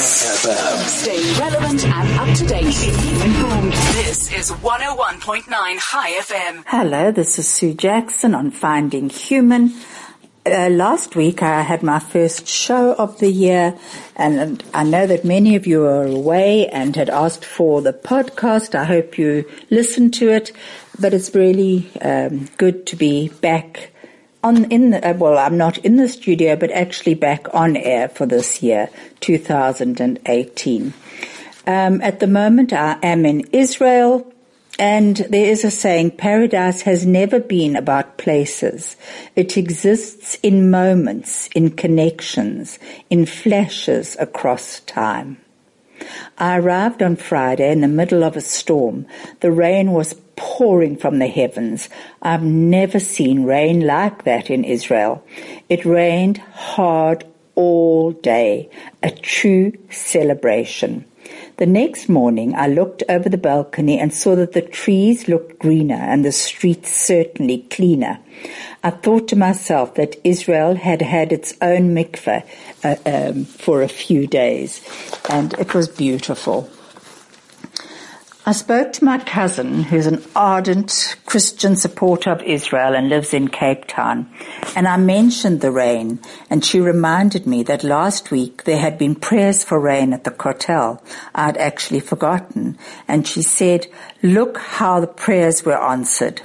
Kiss FM. Stay relevant and up to date. Informed. This is 101.9 Chai FM. Hello, this is Sue Jackson on Finding Human. Uh, last week I had my first show of the year and I know that many of you are away and had asked for the podcast. I hope you listened to it, but it's really um, good to be back on in the, uh, well, I'm not in the studio, but actually back on air for this year, 2018. Um, at the moment, I am in Israel, and there is a saying: paradise has never been about places. It exists in moments, in connections, in flashes across time. I arrived on Friday in the middle of a storm. The rain was pouring from the heavens. I've never seen rain like that in Israel. It rained hard all day, a true celebration. The next morning I looked over the balcony and saw that the trees looked greener and the streets certainly cleaner. I thought to myself that Israel had had its own mikveh uh, um, for a few days and it was beautiful. I spoke to my cousin, who's an ardent Christian supporter of Israel and lives in Cape Town, and I mentioned the rain, and she reminded me that last week there had been prayers for rain at the Kotel. I'd actually forgotten, and she said, look how the prayers were answered.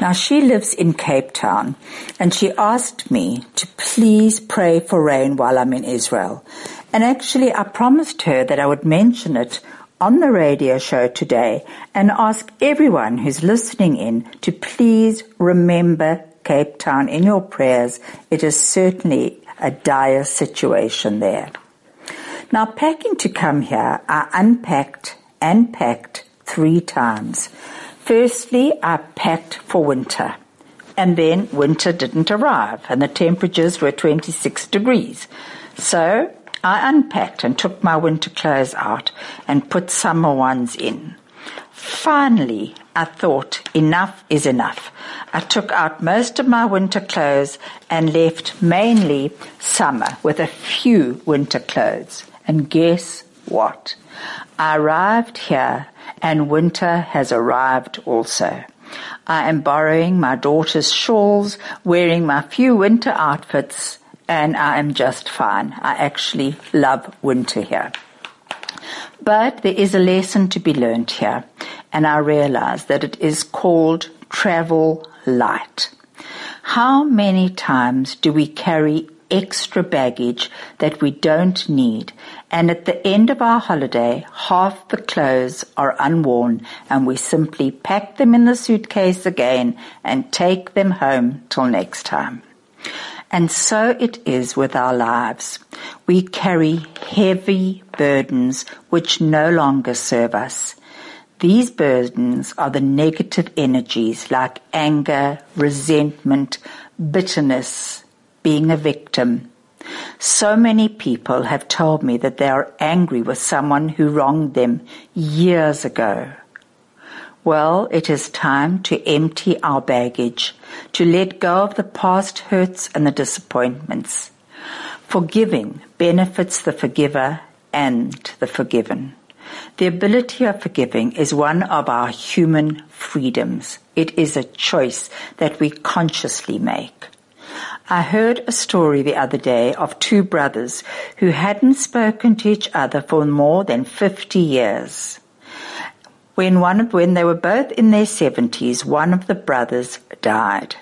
Now she lives in Cape Town, and she asked me to please pray for rain while I'm in Israel. And actually I promised her that I would mention it on the radio show today and ask everyone who's listening in to please remember Cape Town in your prayers. It is certainly a dire situation there. Now packing to come here, I unpacked and packed three times. Firstly, I packed for winter. And then winter didn't arrive and the temperatures were 26 degrees. So I unpacked and took my winter clothes out and put summer ones in. Finally, I thought enough is enough. I took out most of my winter clothes and left mainly summer with a few winter clothes. And guess what? I arrived here and winter has arrived also. I am borrowing my daughter's shawls, wearing my few winter outfits, and I am just fine. I actually love winter here. But there is a lesson to be learned here, and I realize that it is called travel light. How many times do we carry extra baggage that we don't need, and at the end of our holiday, half the clothes are unworn, and we simply pack them in the suitcase again and take them home till next time. And so it is with our lives. We carry heavy burdens which no longer serve us. These burdens are the negative energies like anger, resentment, bitterness, being a victim. So many people have told me that they are angry with someone who wronged them years ago. Well, it is time to empty our baggage, to let go of the past hurts and the disappointments. Forgiving benefits the forgiver and the forgiven. The ability of forgiving is one of our human freedoms. It is a choice that we consciously make. I heard a story the other day of two brothers who hadn't spoken to each other for more than 50 years. When one, when they were both in their seventies, one of the brothers died.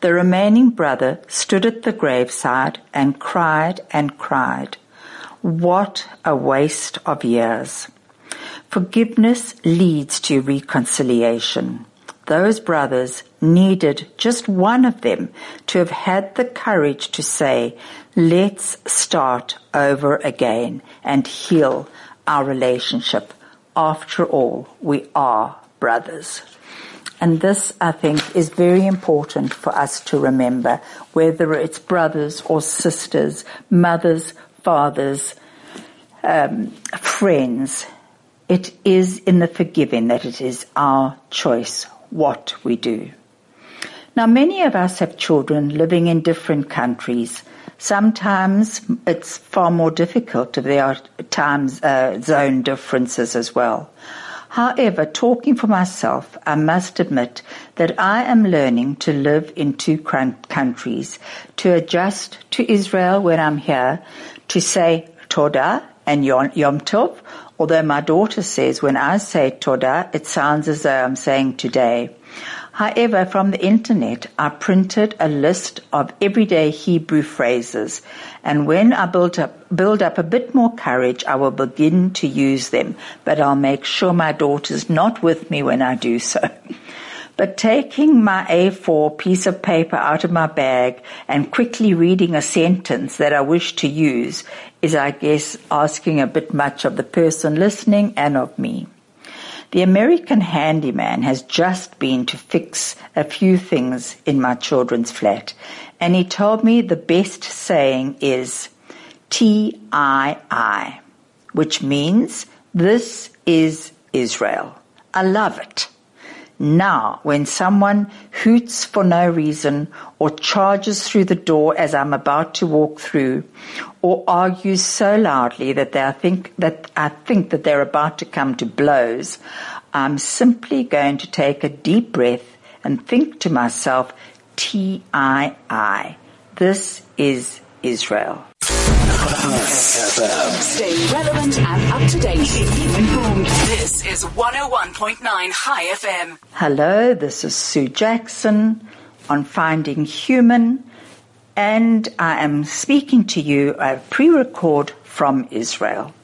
The remaining brother stood at the graveside and cried and cried. What a waste of years. Forgiveness leads to reconciliation. Those brothers needed just one of them to have had the courage to say, let's start over again and heal our relationship after all, we are brothers. And this, I think, is very important for us to remember, whether it's brothers or sisters, mothers, fathers, um, friends. It is in the forgiving that it is our choice what we do. Now, many of us have children living in different countries. Sometimes it's far more difficult if there are times uh, zone differences as well. However, talking for myself, I must admit that I am learning to live in two countries, to adjust to Israel when I'm here, to say Toda and Yom Tov, although my daughter says when I say Toda, it sounds as though I'm saying today. However, from the internet, I printed a list of everyday Hebrew phrases, and when I build up, build up a bit more courage, I will begin to use them, but I'll make sure my daughter's not with me when I do so. But taking my A4 piece of paper out of my bag and quickly reading a sentence that I wish to use is, I guess, asking a bit much of the person listening and of me. The American handyman has just been to fix a few things in my children's flat, and he told me the best saying is T-I-I, which means this is Israel. I love it. Now, when someone hoots for no reason or charges through the door as I'm about to walk through or argues so loudly that they think that I think that they're about to come to blows, I'm simply going to take a deep breath and think to myself, T-I-I. This is Israel. Stay relevant and up to date. Keep informed. This is 101.9 Chai FM. Hello, this is Sue Jackson on Finding Human, and I am speaking to you a pre-record from Israel.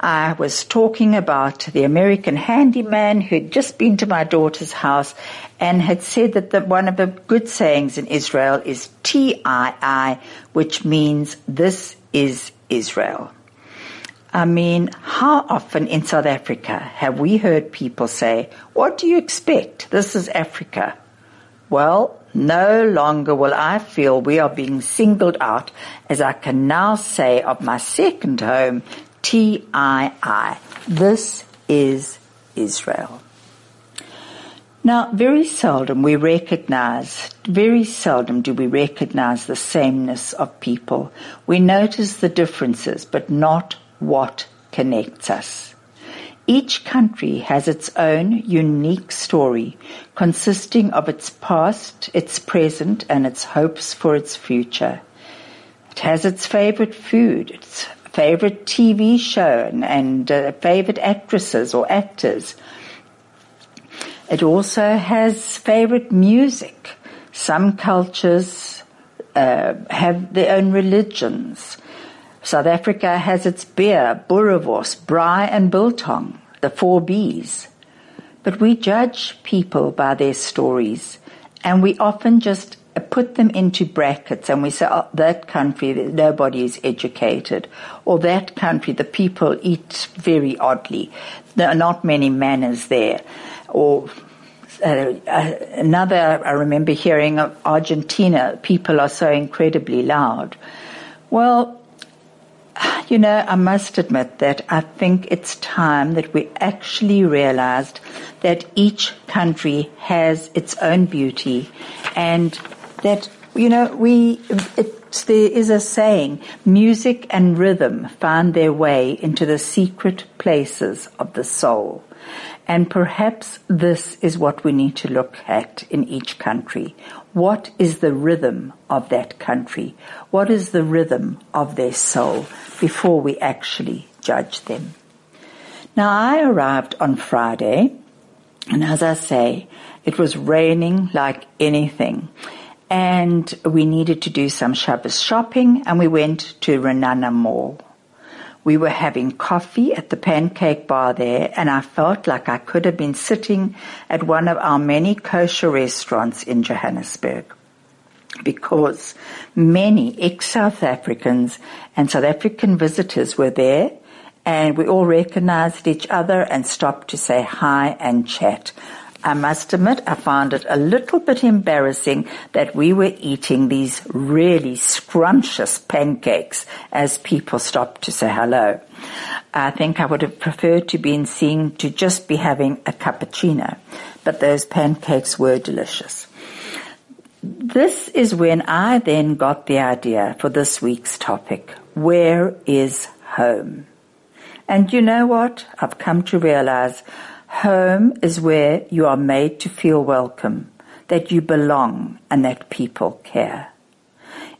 I was talking about the American handyman who'd just been to my daughter's house and had said that the, one of the good sayings in Israel is TII, which means this is Israel. I mean, how often in South Africa have we heard people say, what do you expect? This is Africa. Well, no longer will I feel we are being singled out as I can now say of my second home, T-I-I. This is Israel. Now, very seldom we recognize, very seldom do we recognize the sameness of people. We notice the differences, but not what connects us. Each country has its own unique story, consisting of its past, its present, and its hopes for its future. It has its favorite food, its favorite TV show and, uh, favorite actresses or actors. It also has favorite music. Some cultures uh, have their own religions. South Africa has its beer, boerewors, braai and biltong, the four B's. But we judge people by their stories and we often just put them into brackets and we say, oh, that country, nobody is educated, or that country, the people eat very oddly. There are not many manners there. Or uh, uh, another, I remember hearing of Argentina, people are so incredibly loud. Well, you know, I must admit that I think it's time that we actually realized that each country has its own beauty and that, you know, we, there is a saying, music and rhythm find their way into the secret places of the soul. And perhaps this is what we need to look at in each country. What is the rhythm of that country? What is the rhythm of their soul before we actually judge them? Now I arrived on Friday and as I say, it was raining like anything and we needed to do some Shabbos shopping and we went to Ra'anana Mall. We were having coffee at the pancake bar there and I felt like I could have been sitting at one of our many kosher restaurants in Johannesburg because many ex-South Africans and South African visitors were there and we all recognized each other and stopped to say hi and chat. I must admit I found it a little bit embarrassing that we were eating these really scrumptious pancakes as people stopped to say hello. I think I would have preferred to been seen to just be having a cappuccino, but those pancakes were delicious. this is when I then got the idea for this week's topic. Where is home? And you know what? I've come to realize home is where you are made to feel welcome, that you belong and that people care.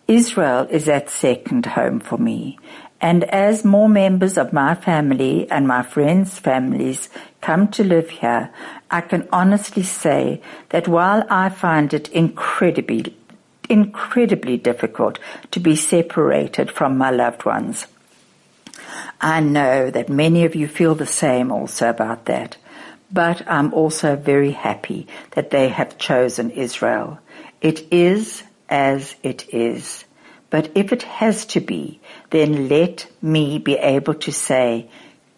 Israel is that second home for me. And as more members of my family and my friends' families come to live here, I can honestly say that while I find it incredibly, incredibly difficult to be separated from my loved ones, I know that many of you feel the same also about that. But I'm also very happy that they have chosen Israel. It is as it is. But if it has to be, then let me be able to say,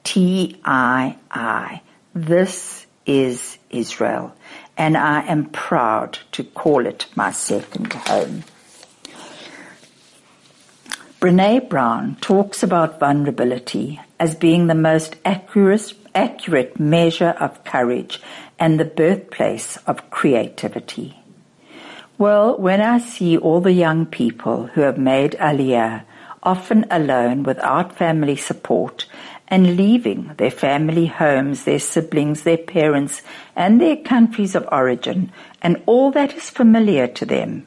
T-I-I. This is Israel. And I am proud to call it my second home. Brene Brown talks about vulnerability as being the most accurate, accurate measure of courage and the birthplace of creativity. Well, when I see all the young people who have made Aliyah, often alone without family support, and leaving their family homes, their siblings, their parents, and their countries of origin, and all that is familiar to them,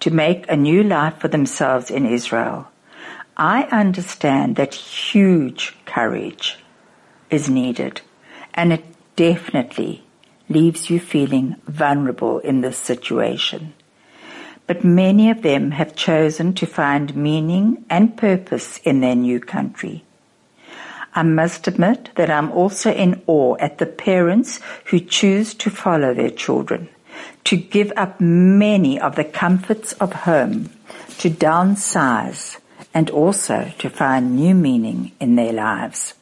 to make a new life for themselves in Israel, I understand that huge courage is needed, and it definitely leaves you feeling vulnerable in this situation. But many of them have chosen to find meaning and purpose in their new country. I must admit that I'm also in awe at the parents who choose to follow their children, to give up many of the comforts of home, to downsize, and also to find new meaning in their lives.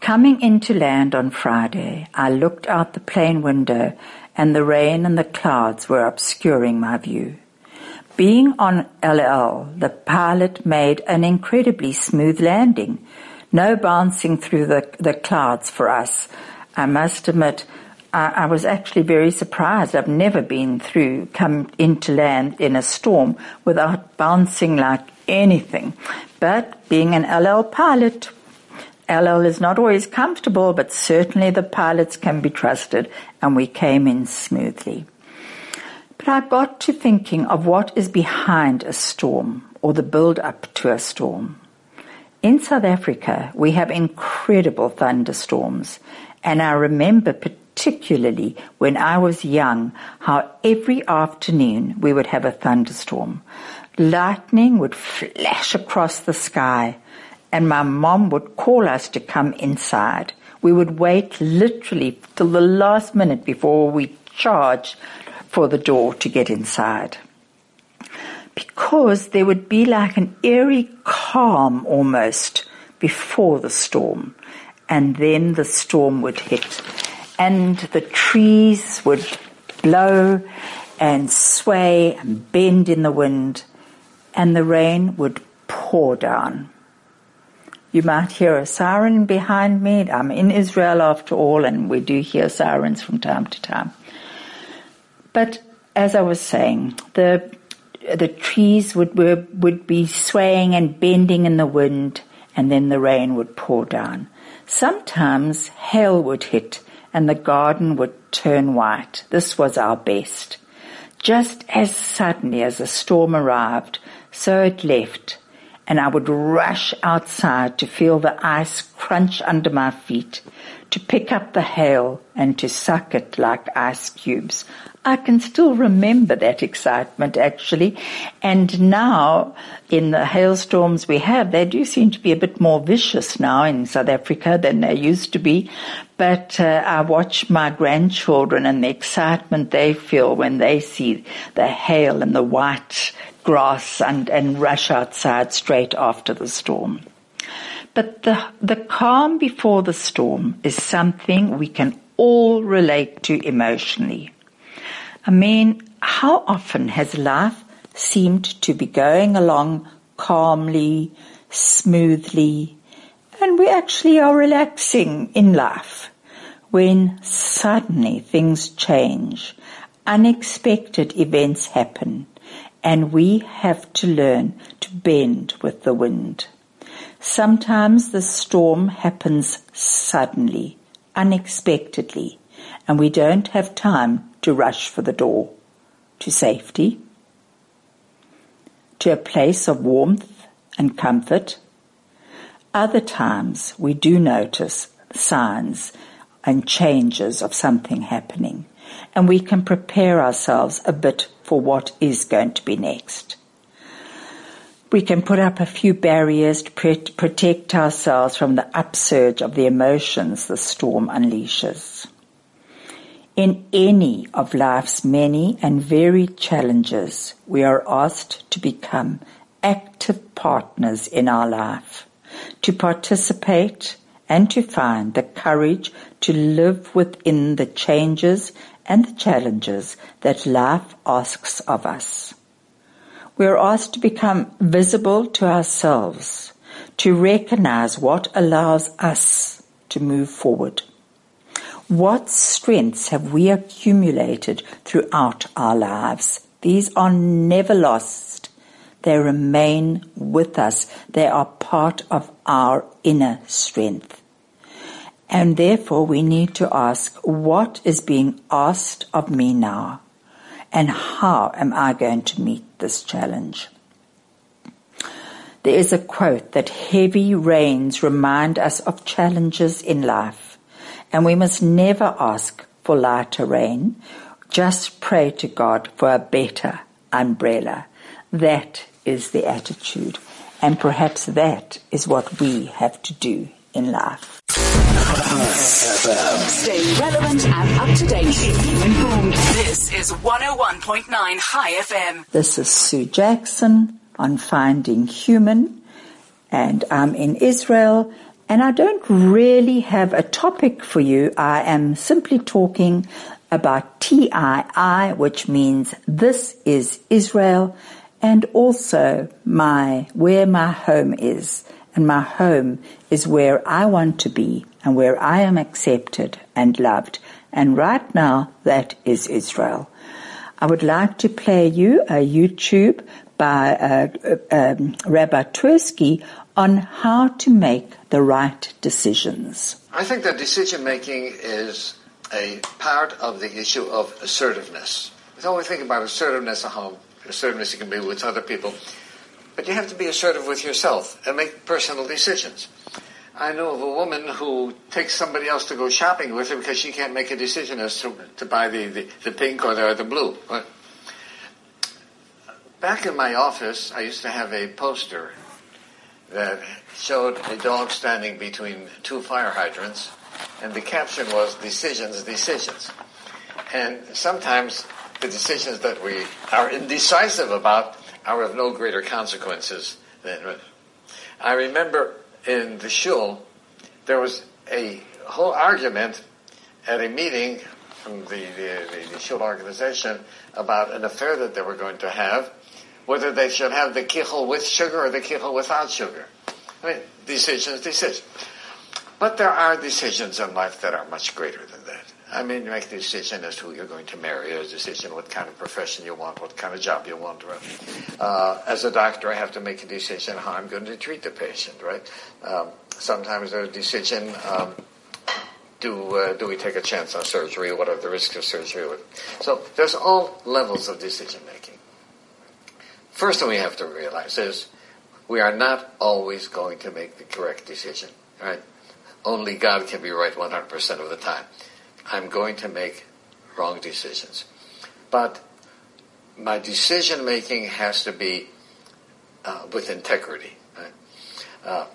Coming into land on Friday, I looked out the plane window and the rain and the clouds were obscuring my view. Being on El Al, the pilot made an incredibly smooth landing. No bouncing through the, the clouds for us. I must admit, I, I was actually very surprised. I've never been through, come into land in a storm without bouncing like anything. But being an El Al pilot, El Al is not always comfortable, but certainly the pilots can be trusted, and we came in smoothly. But I got to thinking of what is behind a storm or the build up to a storm. In South Africa, we have incredible thunderstorms, and I remember particularly when I was young how every afternoon we would have a thunderstorm. Lightning would flash across the sky and my mom would call us to come inside. We would wait literally till the last minute before we charged for the door to get inside. Because there would be like an eerie calm almost before the storm. And then the storm would hit. And the trees would blow and sway and bend in the wind. And the rain would pour down. You might hear a siren behind me. I'm in Israel after all, and we do hear sirens from time to time. But as I was saying, the the trees would would be swaying and bending in the wind, and then the rain would pour down. Sometimes hail would hit, and the garden would turn white. This was our best. Just as suddenly as the storm arrived, so it left and I would rush outside to feel the ice crunch under my feet, to pick up the hail and to suck it like ice cubes. I can still remember that excitement actually. And now in the hailstorms we have, they do seem to be a bit more vicious now in South Africa than they used to be. But uh, I watch my grandchildren and the excitement they feel when they see the hail and the white grass and, and rush outside straight after the storm. But the, the calm before the storm is something we can all relate to emotionally. I mean, how often has life seemed to be going along calmly, smoothly, and we actually are relaxing in life when suddenly things change unexpected events happen and we have to learn to bend with the wind. Sometimes the storm happens suddenly, unexpectedly, and we don't have time to rush for the door to safety, to a place of warmth and comfort. Other times we do notice signs and changes of something happening, and we can prepare ourselves a bit for what is going to be next. We can put up a few barriers to protect ourselves from the upsurge of the emotions the storm unleashes. In any of life's many and varied challenges, we are asked to become active partners in our life, to participate and to find the courage to live within the changes and the challenges that life asks of us. We are asked to become visible to ourselves, to recognize what allows us to move forward. What strengths have we accumulated throughout our lives? These are never lost. They remain with us. They are part of our inner strength. And therefore we need to ask, what is being asked of me now? And how am I going to meet this challenge? There is a quote that heavy rains remind us of challenges in life, and we must never ask for lighter rain. Just pray to God for a better umbrella. That is the attitude, and perhaps that is what we have to do in life. Stay relevant and up to date. This is 101.9 Chai FM. This is Sue Jackson on Finding Human, and I'm in Israel. And I don't really have a topic for you. I am simply talking about TII, which means this is Israel, and also my, where my home is. And my home is where I want to be and where I am accepted and loved. And right now, that is Israel. I would like to play you a YouTube by uh, um, Rabbi Twersky on how to make the right decisions. I think that decision making is a part of the issue of assertiveness. It's always thinking about assertiveness at home. assertiveness you can be with other people, but you have to be assertive with yourself and make personal decisions. I know of a woman who takes somebody else to go shopping with her because she can't make a decision as to, to buy the, the, the pink or the, or the blue. But back in my office, I used to have a poster that showed a dog standing between two fire hydrants, and the caption was "Decisions, decisions." And sometimes the decisions that we are indecisive about are of no greater consequences than. I remember in the shul, there was a whole argument at a meeting from the, the, the, shul organization about an affair that they were going to have, whether they should have the kichel with sugar or the kichel without sugar. I mean, decisions, decisions. But there are decisions in life that are much greater than that. I mean, you make the decision as to who you're going to marry, a decision what kind of profession you want, what kind of job you want. Right? Uh, as a doctor, I have to make a decision how I'm going to treat the patient. Right? Um, sometimes there's a decision. Um, do uh, do we take a chance on surgery? What are the risks of surgery? So there's all levels of decision making. First thing we have to realize is we are not always going to make the correct decision. Right? Only God can be right 100% of the time. I'm going to make wrong decisions. But my decision making has to be uh, with integrity. Right? Uh,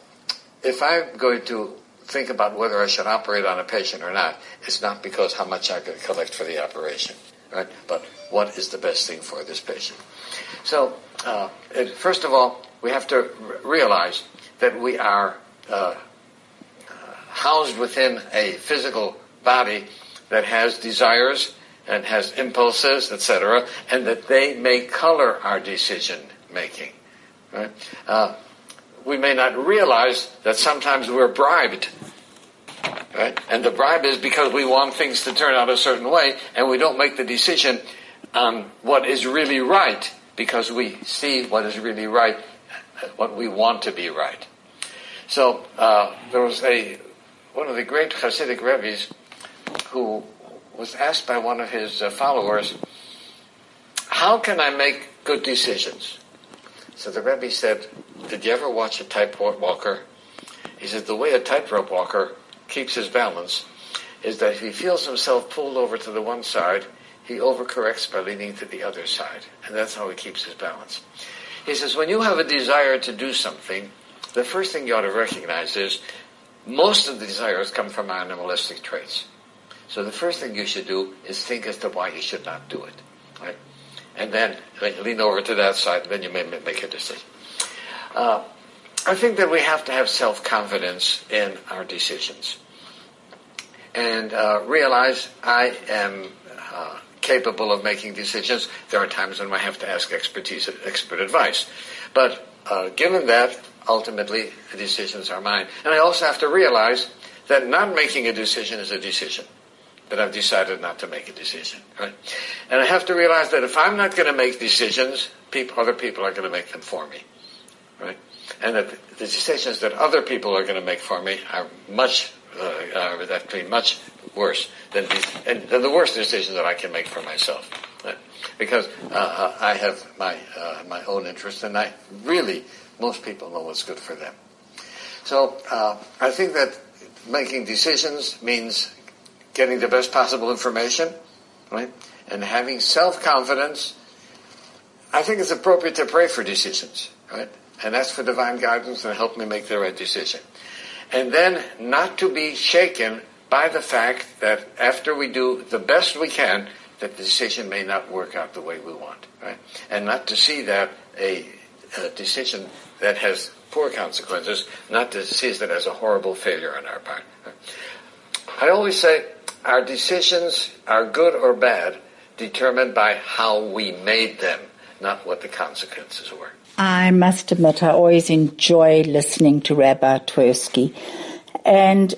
if I'm going to think about whether I should operate on a patient or not, it's not because how much I can collect for the operation, right? But what is the best thing for this patient? So, uh, it, first of all, we have to r- realize that we are uh, housed within a physical body that has desires and has impulses, etc., and that they may color our decision making. Right? Uh, we may not realize that sometimes we're bribed. Right? And the bribe is because we want things to turn out a certain way, and we don't make the decision on what is really right because we see what is really right, what we want to be right. So uh, there was a one of the great Hasidic rabbis who was asked by one of his uh, followers, "How can I make good decisions?" So the Rebbe said, "Did you ever watch a tightrope walker?" He said, "The way a tightrope walker keeps his balance is that if he feels himself pulled over to the one side, he overcorrects by leaning to the other side. And that's how he keeps his balance. He says, when you have a desire to do something, the first thing you ought to recognize is most of the desires come from animalistic traits. So the first thing you should do is think as to why you should not do it. Right? And then lean over to that side, and then you may make a decision. Uh, I think that we have to have self-confidence in our decisions and uh, realize I am uh, capable of making decisions. There are times when I have to ask expertise, expert advice. But uh, given that, ultimately, the decisions are mine. And I also have to realize that not making a decision is a decision. That I've decided not to make a decision, right? And I have to realize that if I'm not going to make decisions, people, other people are going to make them for me, right? And that the decisions that other people are going to make for me are much uh, uh, actually much worse than, than the worst decision that I can make for myself. Right? Because uh, uh, I have my uh, my own interests, and I really most people know what's good for them. So uh, I think that making decisions means getting the best possible information, right, and having self confidence. I think it's appropriate to pray for decisions, right, and ask for divine guidance and help me make the right decision and then not to be shaken by the fact that after we do the best we can, that the decision may not work out the way we want, right? And not to see that a, a decision that has poor consequences, not to see that as a horrible failure on our part. I always say our decisions are good or bad determined by how we made them, not what the consequences were. I must admit, I always enjoy listening to Rabbi Twersky. And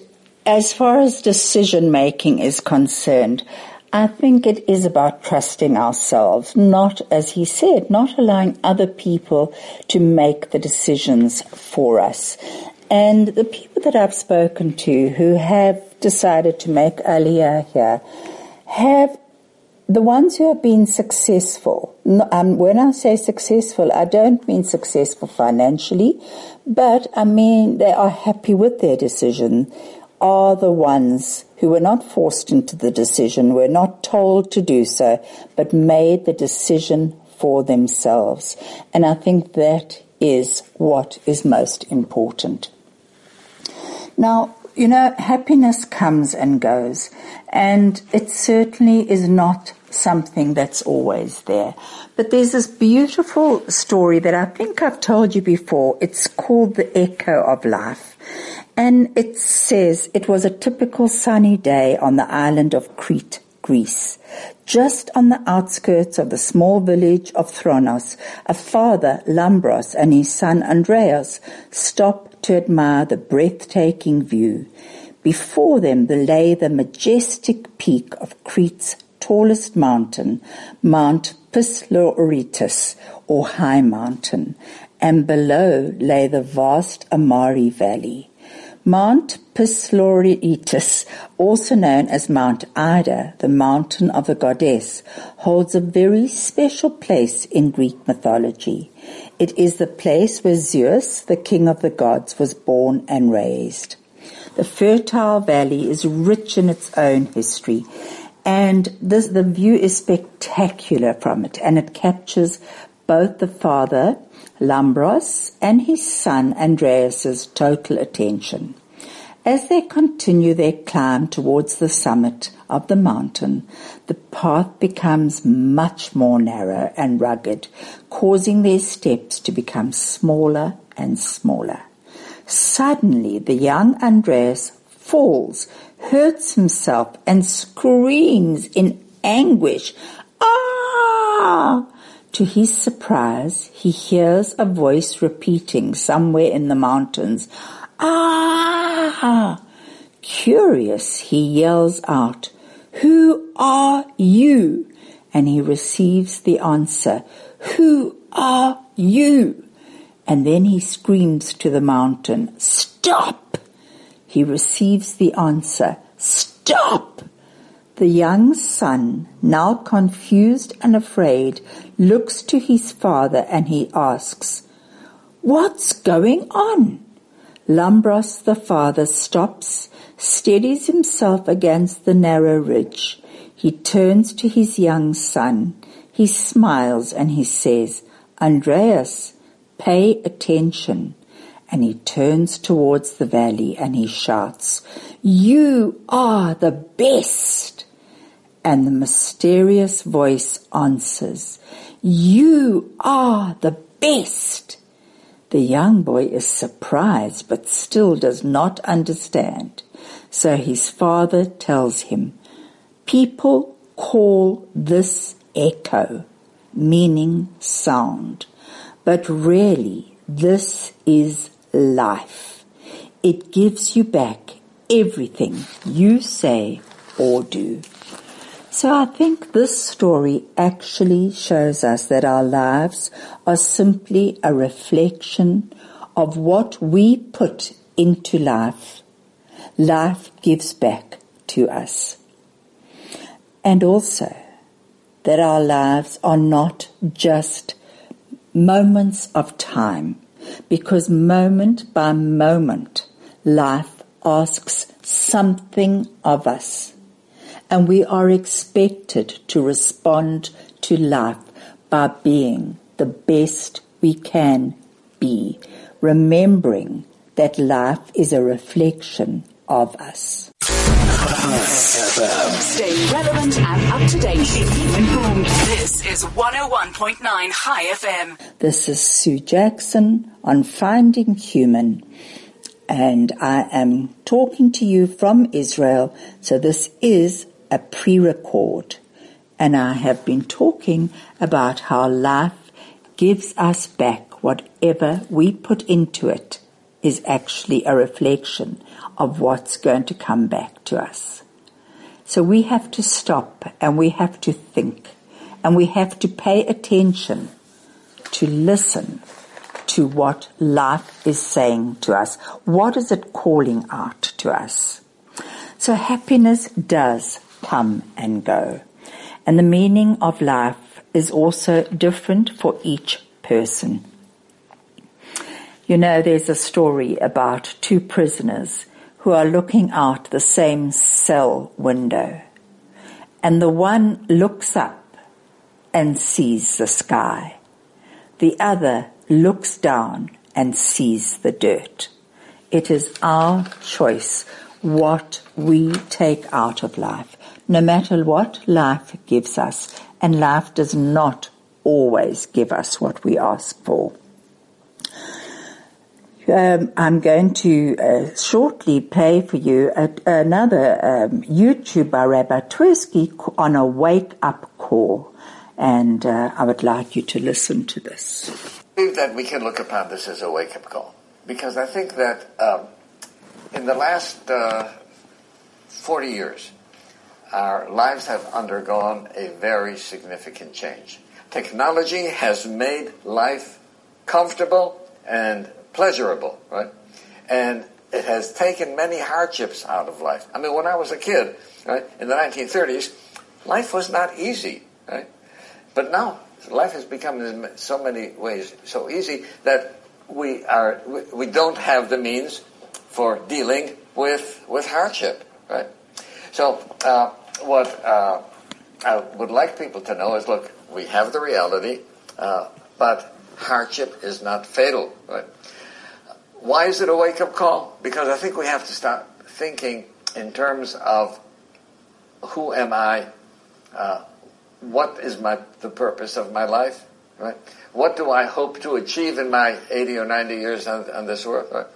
as far as decision making is concerned, I think it is about trusting ourselves, not, as he said, not allowing other people to make the decisions for us. And the people that I've spoken to who have decided to make Aliyah here have the ones who have been successful, um, when I say successful, I don't mean successful financially, but I mean they are happy with their decision, are the ones who were not forced into the decision, were not told to do so, but made the decision for themselves. And I think that is what is most important. Now, you know, happiness comes and goes, and it certainly is not something that's always there. But there's this beautiful story that I think I've told you before. It's called The Echo of Life. And it says it was a typical sunny day on the island of Crete, Greece. Just on the outskirts of the small village of Thronos, a father, Lambros, and his son Andreas stopped to admire the breathtaking view. Before them lay the majestic peak of Crete's tallest mountain, Mount Psiloritis, or High Mountain, and below lay the vast Amari Valley. Mount Psiloritis, also known as Mount Ida, the mountain of the goddess, holds a very special place in Greek mythology. It is the place where Zeus, the king of the gods, was born and raised. The fertile valley is rich in its own history, and this, the view is spectacular from it, and it captures both the father, Lambros, and his son, Andreas's total attention. As they continue their climb towards the summit of the mountain, the path becomes much more narrow and rugged, causing their steps to become smaller and smaller. Suddenly, the young Andreas falls, hurts himself, and screams in anguish, Ah! To his surprise, he hears a voice repeating somewhere in the mountains, Ah! Curious, he yells out, Who are you? and he receives the answer, Who are you? And then he screams to the mountain, Stop! He receives the answer, Stop! The young son, now confused and afraid, looks to his father and he asks, What's going on? Lambros the father stops, steadies himself against the narrow ridge. He turns to his young son. He smiles and he says, Andreas, pay attention. And he turns towards the valley and he shouts, You are the best. And the mysterious voice answers, You are the best. The young boy is surprised but still does not understand. So his father tells him, People call this echo, meaning sound, but really this is life. It gives you back everything you say or do. So I think this story actually shows us that our lives are simply a reflection of what we put into life. Life gives back to us. And also that our lives are not just moments of time because moment by moment life asks something of us and we are expected to respond to life by being the best we can be, remembering that life is a reflection of us. Stay relevant and up to date. Informed. This is 101.9 Chai FM. This is Sue Jackson on Finding Human and I am talking to you from Israel. So this is a pre-record and I have been talking about how life gives us back whatever we put into it is actually a reflection of what's going to come back to us. So we have to stop and we have to think and we have to pay attention to listen to what life is saying to us. What is it calling out to us? So happiness does come and go. And the meaning of life is also different for each person. You know, there's a story about two prisoners who are looking out the same cell window. And the one looks up and sees the sky. The other looks down and sees the dirt. It is our choice what we take out of life no matter what life gives us, and life does not always give us what we ask for. Um, I'm going to uh, shortly play for you a, another um, YouTube by Rabbi Twersky on a wake up call, and uh, I would like you to listen to this. I believe that we can look upon this as a wake up call because I think that um, in the last uh, 40 years, our lives have undergone a very significant change. Technology has made life comfortable and pleasurable, right? And it has taken many hardships out of life. I mean, when I was a kid, right, in the 1930s, life was not easy, right? But now, life has become in so many ways so easy that we are, we, don't have the means for dealing with, with hardship, right? So, uh, what uh, I would like people to know is, look, we have the reality, uh, but hardship is not fatal. Right? Why is it a wake-up call? Because I think we have to start thinking in terms of who am I? Uh, what is my the purpose of my life? Right? What do I hope to achieve in my 80 or 90 years on, on this earth? Right?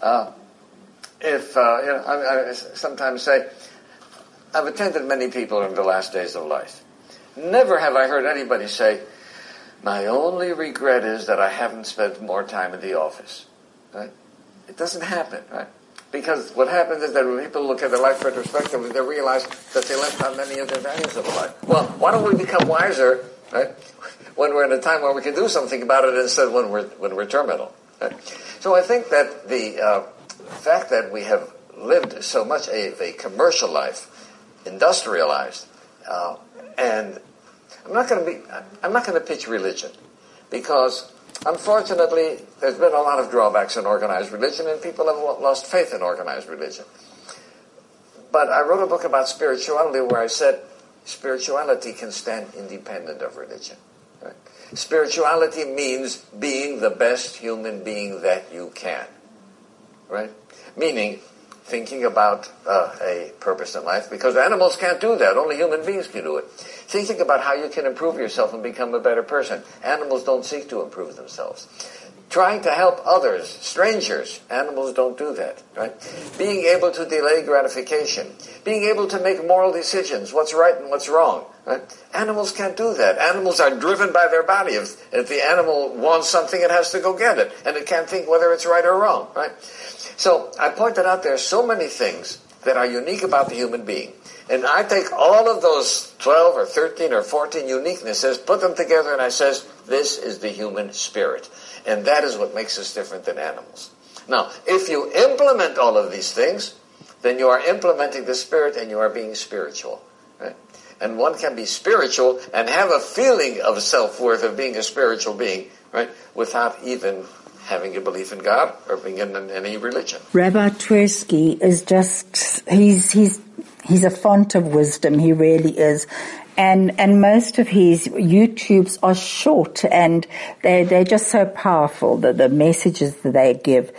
Uh, if uh, you know, I, I sometimes say, I've attended many people in the last days of life. Never have I heard anybody say, my only regret is that I haven't spent more time in the office. Right? It doesn't happen, right? Because what happens is that when people look at their life retrospectively, they realize that they left out many of their values of life. Well, why don't we become wiser, right? When we're in a time where we can do something about it instead of when we're, when we're terminal. Right? So I think that the uh, fact that we have lived so much a, a commercial life, industrialized, uh, and I'm not going to be, I'm not going to pitch religion because unfortunately there's been a lot of drawbacks in organized religion and people have lost faith in organized religion. But I wrote a book about spirituality where I said spirituality can stand independent of religion. Right? Spirituality means being the best human being that you can. Right? Meaning, thinking about uh, a purpose in life because animals can't do that. Only human beings can do it. Thinking about how you can improve yourself and become a better person. Animals don't seek to improve themselves. Trying to help others, strangers, animals don't do that, right? Being able to delay gratification. Being able to make moral decisions, what's right and what's wrong. Right? Animals can't do that. Animals are driven by their body. If, if the animal wants something, it has to go get it. And it can't think whether it's right or wrong, right? So I pointed out there are so many things that are unique about the human being. And I take all of those 12 or 13 or 14 uniquenesses, put them together, and I says, this is the human spirit. And that is what makes us different than animals. Now, if you implement all of these things, then you are implementing the spirit and you are being spiritual. Right? And one can be spiritual and have a feeling of self-worth of being a spiritual being, right? Without even having a belief in God or being in any religion. Rabbi Twersky is just, he's, he's, he's a font of wisdom. He really is. And, and most of his YouTubes are short and they, they're just so powerful, the, the messages that they give.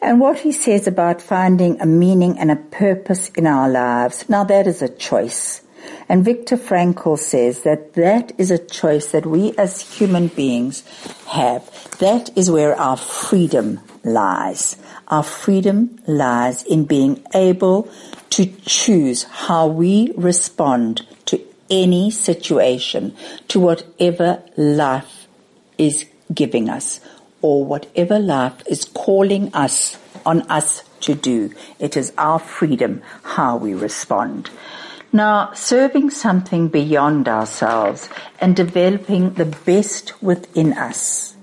And what he says about finding a meaning and a purpose in our lives, now that is a choice. And Viktor Frankl says that that is a choice that we as human beings have. That is where our freedom lies. Our freedom lies in being able to choose how we respond to any situation, to whatever life is giving us or whatever life is calling us on us to do. It is our freedom how we respond. Now, serving something beyond ourselves and developing the best within us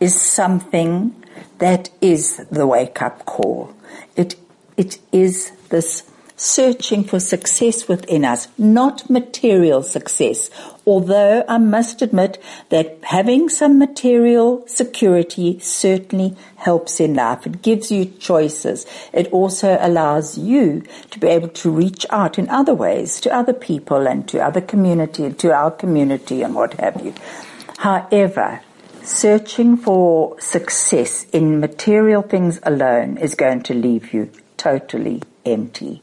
is something that is the wake up call. It, it is this searching for success within us, not material success. Although I must admit that having some material security certainly helps in life. It gives you choices. It also allows you to be able to reach out in other ways to other people and to other community, and to our community and what have you. However, searching for success in material things alone is going to leave you totally empty.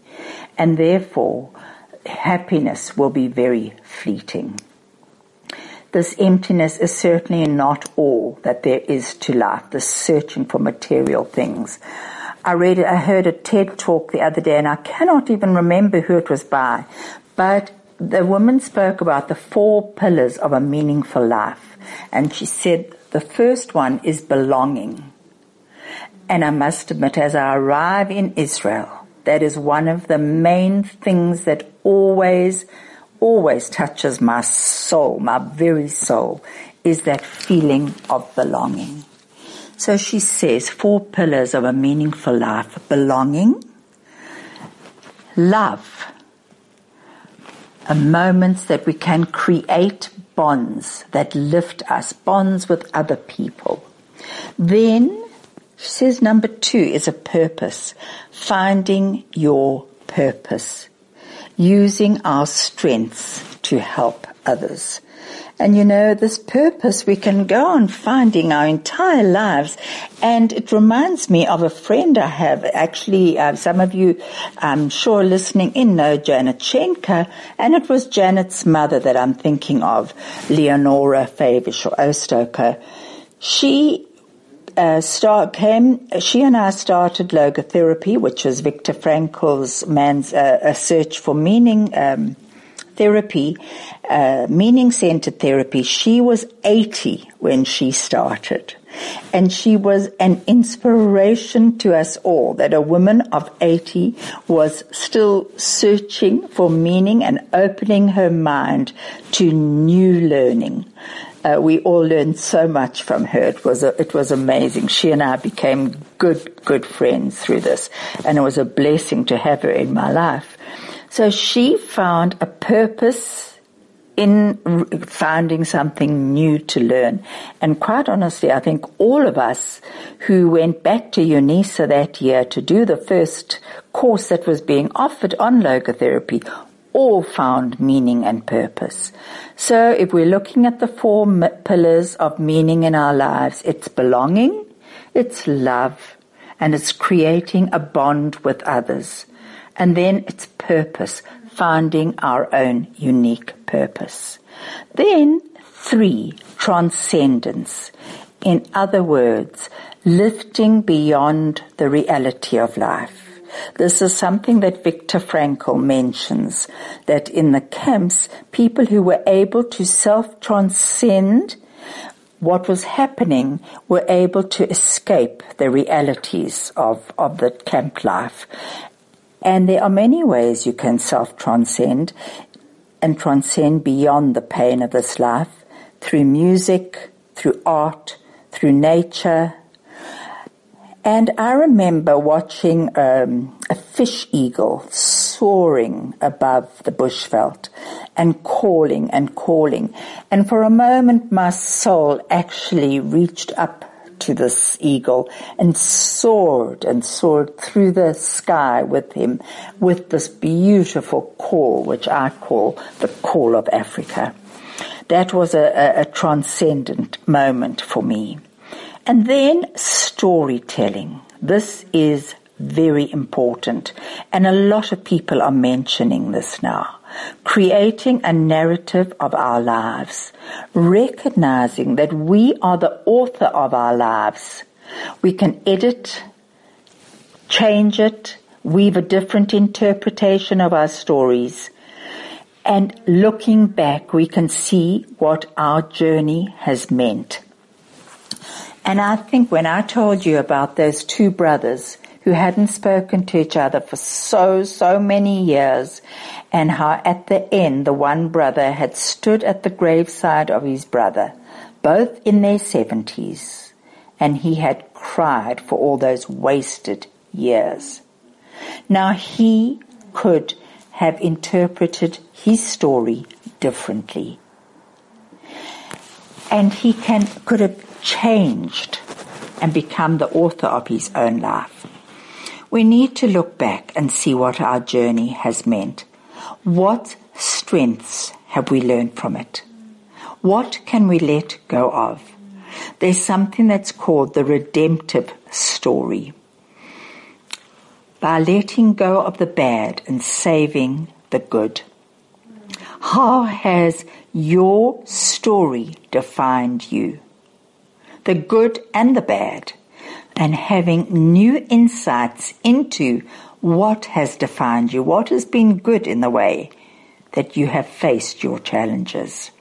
And therefore, happiness will be very fleeting. This emptiness is certainly not all that there is to life, the searching for material things. I read I heard a TED talk the other day and I cannot even remember who it was by, but the woman spoke about the four pillars of a meaningful life. And she said the first one is belonging. And I must admit, as I arrive in Israel, that is one of the main things that always, always touches my soul, my very soul, is that feeling of belonging. So she says four pillars of a meaningful life. Belonging, love, a moments that we can create bonds that lift us, bonds with other people. Then she says number two is a purpose, finding your purpose, using our strengths to help others. And you know, this purpose we can go on finding our entire lives. And it reminds me of a friend I have. Actually, uh, some of you, I'm sure listening in know Janet Schenker. And it was Janet's mother that I'm thinking of, Leonora Favish or Ostoker. She uh, start came. She and I started logotherapy, which is Viktor Frankl's man's uh, a search for meaning um, therapy, uh, meaning centered therapy, she was 80 when she started. And she was an inspiration to us all that a woman of 80 was still searching for meaning and opening her mind to new learning. Uh, we all learned so much from her. It was a, it was amazing. She and I became good good friends through this, and it was a blessing to have her in my life. So she found a purpose in finding something new to learn. And quite honestly, I think all of us who went back to UNISA that year to do the first course that was being offered on logotherapy all found meaning and purpose. So if we're looking at the four pillars of meaning in our lives, it's belonging, it's love, and it's creating a bond with others. And then it's purpose, finding our own unique purpose. Then three, transcendence. In other words, lifting beyond the reality of life. This is something that Viktor Frankl mentions, that in the camps, people who were able to self-transcend what was happening were able to escape the realities of, of the camp life. And there are many ways you can self-transcend and transcend beyond the pain of this life through music, through art, through nature, and I remember watching um, a fish eagle soaring above the bushveld and calling and calling. And for a moment, my soul actually reached up to this eagle and soared and soared through the sky with him with this beautiful call, which I call the call of Africa. That was a, a, a transcendent moment for me. And then storytelling. This is very important. And a lot of people are mentioning this now. Creating a narrative of our lives. Recognizing that we are the author of our lives. We can edit, change it, weave a different interpretation of our stories. And looking back, we can see what our journey has meant. And I think when I told you about those two brothers who hadn't spoken to each other for so, so many years, and how at the end the one brother had stood at the graveside of his brother, both in their seventies, and he had cried for all those wasted years. Now he could have interpreted his story differently. And he can, could have changed and become the author of his own life. We need to look back and see what our journey has meant. What strengths have we learned from it? What can we let go of? There's something that's called the redemptive story. By letting go of the bad and saving the good. How has your story defined you? The good and the bad, and having new insights into what has defined you, what has been good in the way that you have faced your challenges.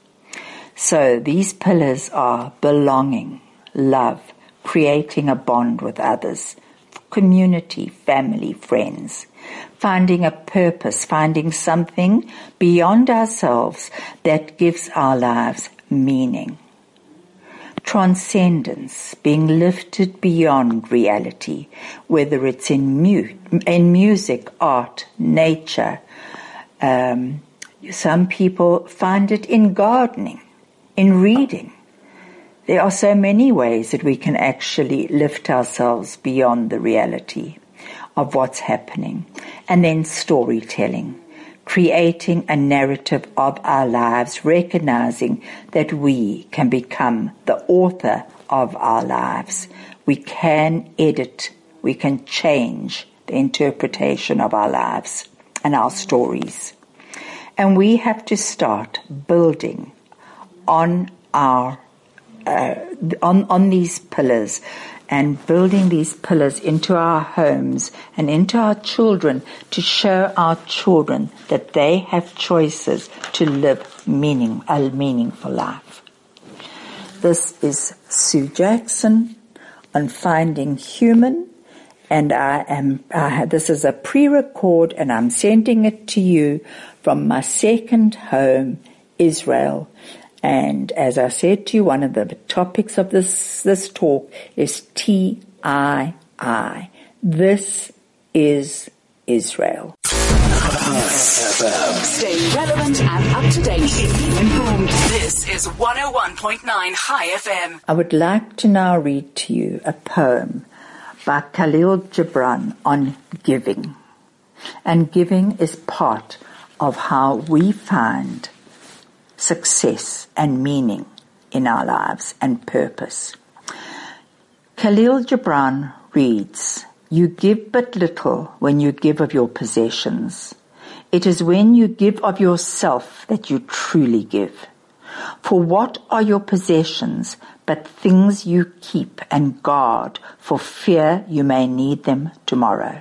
So these pillars are belonging, love, creating a bond with others, community, family, friends, finding a purpose, finding something beyond ourselves that gives our lives meaning transcendence, being lifted beyond reality, whether it's in, mu- in music, art, nature. Um, some people find it in gardening, in reading. There are so many ways that we can actually lift ourselves beyond the reality of what's happening. And then storytelling creating a narrative of our lives, recognizing that we can become the author of our lives. We can edit, we can change the interpretation of our lives and our stories. And we have to start building on our uh, on on these pillars and building these pillars into our homes and into our children to show our children that they have choices to live meaning, a meaningful life. This is Sue Jackson on Finding Human and I am, uh, this is a pre-record and I'm sending it to you from my second home, Israel. And as I said to you, one of the topics of this, this talk is TII. This is Israel. Stay relevant and up to date. Informed. This is 101.9 Chai FM. I would like to now read to you a poem by Khalil Gibran on giving. And giving is part of how we find success and meaning in our lives and purpose. Khalil Gibran reads, You give but little when you give of your possessions. It is when you give of yourself that you truly give. For what are your possessions but things you keep and guard for fear you may need them tomorrow?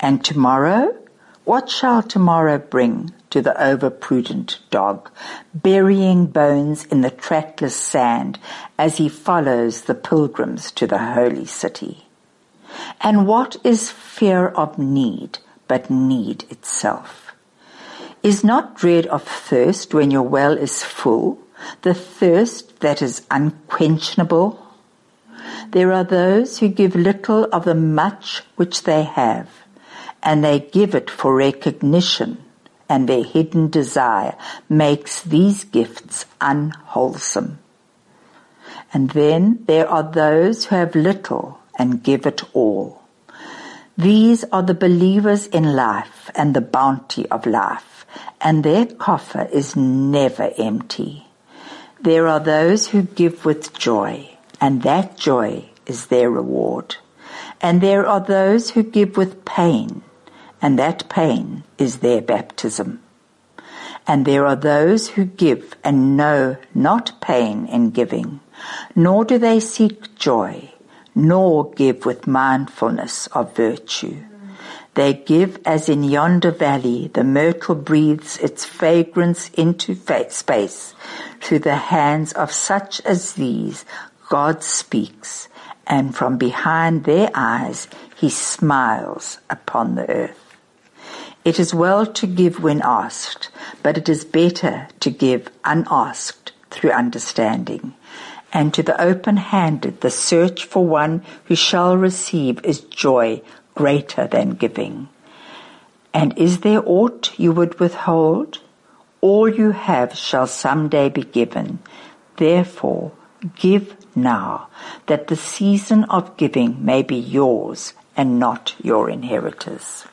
And tomorrow? What shall tomorrow bring to the overprudent dog, burying bones in the trackless sand as he follows the pilgrims to the holy city? And what is fear of need but need itself? Is not dread of thirst when your well is full, the thirst that is unquenchable? There are those who give little of the much which they have, and they give it for recognition, and their hidden desire makes these gifts unwholesome. And then there are those who have little and give it all. These are the believers in life and the bounty of life and their coffer is never empty. There are those who give with joy, and that joy is their reward. And there are those who give with pain, and that pain is their baptism. And there are those who give and know not pain in giving, nor do they seek joy, nor give with mindfulness of virtue. They give as in yonder valley the myrtle breathes its fragrance into space. Through the hands of such as these, God speaks, and from behind their eyes he smiles upon the earth. It is well to give when asked, but it is better to give unasked through understanding. And to the open-handed, the search for one who shall receive is joy greater than giving. And is there aught you would withhold? All you have shall some day be given. Therefore, give now, that the season of giving may be yours and not your inheritors.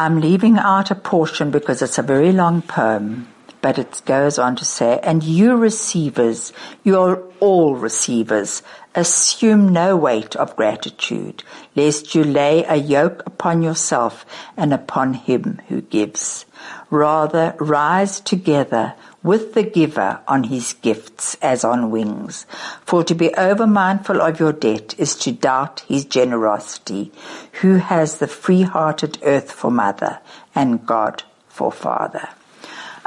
I'm leaving out a portion because it's a very long poem, but it goes on to say, and you receivers, you are all receivers, assume no weight of gratitude, lest you lay a yoke upon yourself and upon him who gives. Rather, rise together with the giver on his gifts as on wings. For to be over mindful of your debt is to doubt his generosity, who has the free-hearted earth for mother and God for father.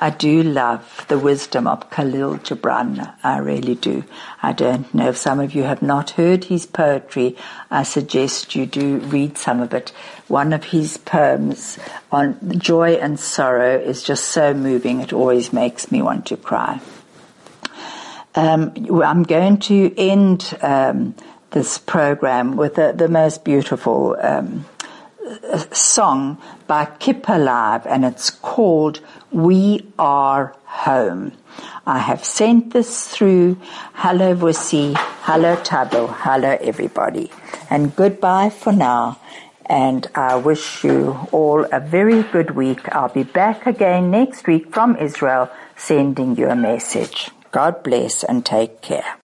I do love the wisdom of Khalil Gibran. I really do. I don't know if some of you have not heard his poetry. I suggest you do read some of it. One of his poems on joy and sorrow is just so moving. It always makes me want to cry. Um, I'm going to end um, this program with the, the most beautiful um, song by Kipper Live and it's called We Are Home. I have sent this through. Hello Vusi, hello Tabo, hello everybody. And goodbye for now. And I wish you all a very good week. I'll be back again next week from Israel sending you a message. God bless and take care.